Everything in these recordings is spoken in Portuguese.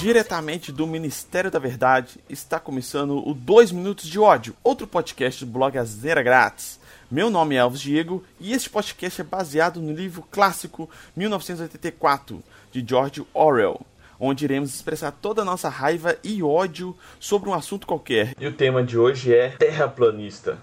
Diretamente do Ministério da Verdade, está começando o 2 Minutos de Ódio, outro podcast do blog Azera Grátis. Meu nome é Alves Diego e este podcast é baseado no livro clássico 1984, de George Orwell, onde iremos expressar toda a nossa raiva e ódio sobre um assunto qualquer. E o tema de hoje é terraplanista.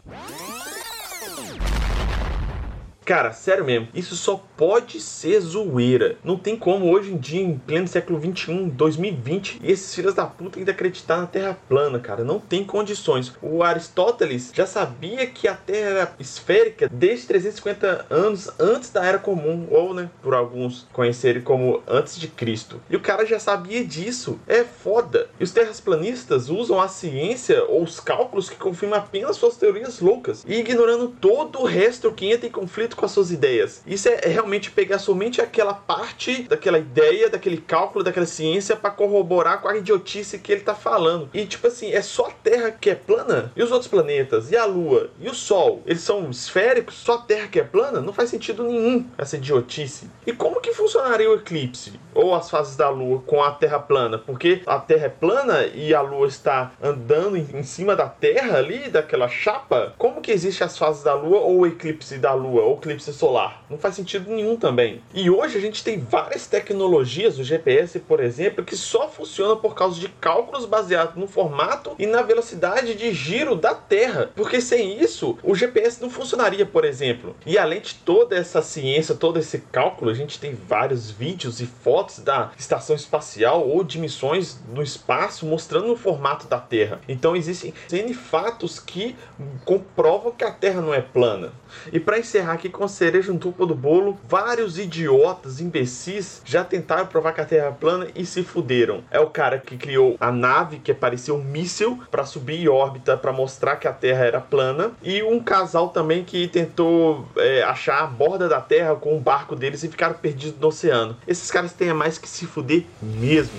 Cara, sério mesmo, isso só pode ser zoeira. Não tem como hoje em dia, em pleno século 21, 2020, esses filhos da puta ainda acreditar na Terra plana, cara. Não tem condições. O Aristóteles já sabia que a Terra era esférica desde 350 anos antes da Era Comum, ou, né, por alguns conhecerem como antes de Cristo. E o cara já sabia disso. É foda. E os terraplanistas usam a ciência ou os cálculos que confirmam apenas suas teorias loucas e ignorando todo o resto que entra em conflito com as suas ideias. Isso é, é realmente pegar somente aquela parte daquela ideia, daquele cálculo, daquela ciência para corroborar com a idiotice que ele tá falando. E tipo assim, é só a Terra que é plana? E os outros planetas? E a Lua? E o Sol? Eles são esféricos? Só a Terra que é plana? Não faz sentido nenhum essa idiotice. E como que funcionaria o eclipse? Ou as fases da Lua com a Terra plana? Porque a Terra é plana e a Lua está andando em cima da Terra ali, daquela chapa? Como que existe as fases da Lua ou o eclipse da Lua? Ou eclipse solar. Não faz sentido nenhum também. E hoje a gente tem várias tecnologias, o GPS, por exemplo, que só funciona por causa de cálculos baseados no formato e na velocidade de giro da Terra. Porque sem isso, o GPS não funcionaria, por exemplo. E além de toda essa ciência, todo esse cálculo, a gente tem vários vídeos e fotos da estação espacial ou de missões no espaço mostrando o formato da Terra. Então existem N fatos que comprovam que a Terra não é plana. E para encerrar aqui com cereja no topo do bolo, vários idiotas, imbecis, já tentaram provar que a Terra é plana e se fuderam. É o cara que criou a nave que parecia um míssil para subir em órbita para mostrar que a Terra era plana, e um casal também que tentou é, achar a borda da Terra com um barco deles e ficaram perdidos no oceano. Esses caras têm mais que se fuder mesmo.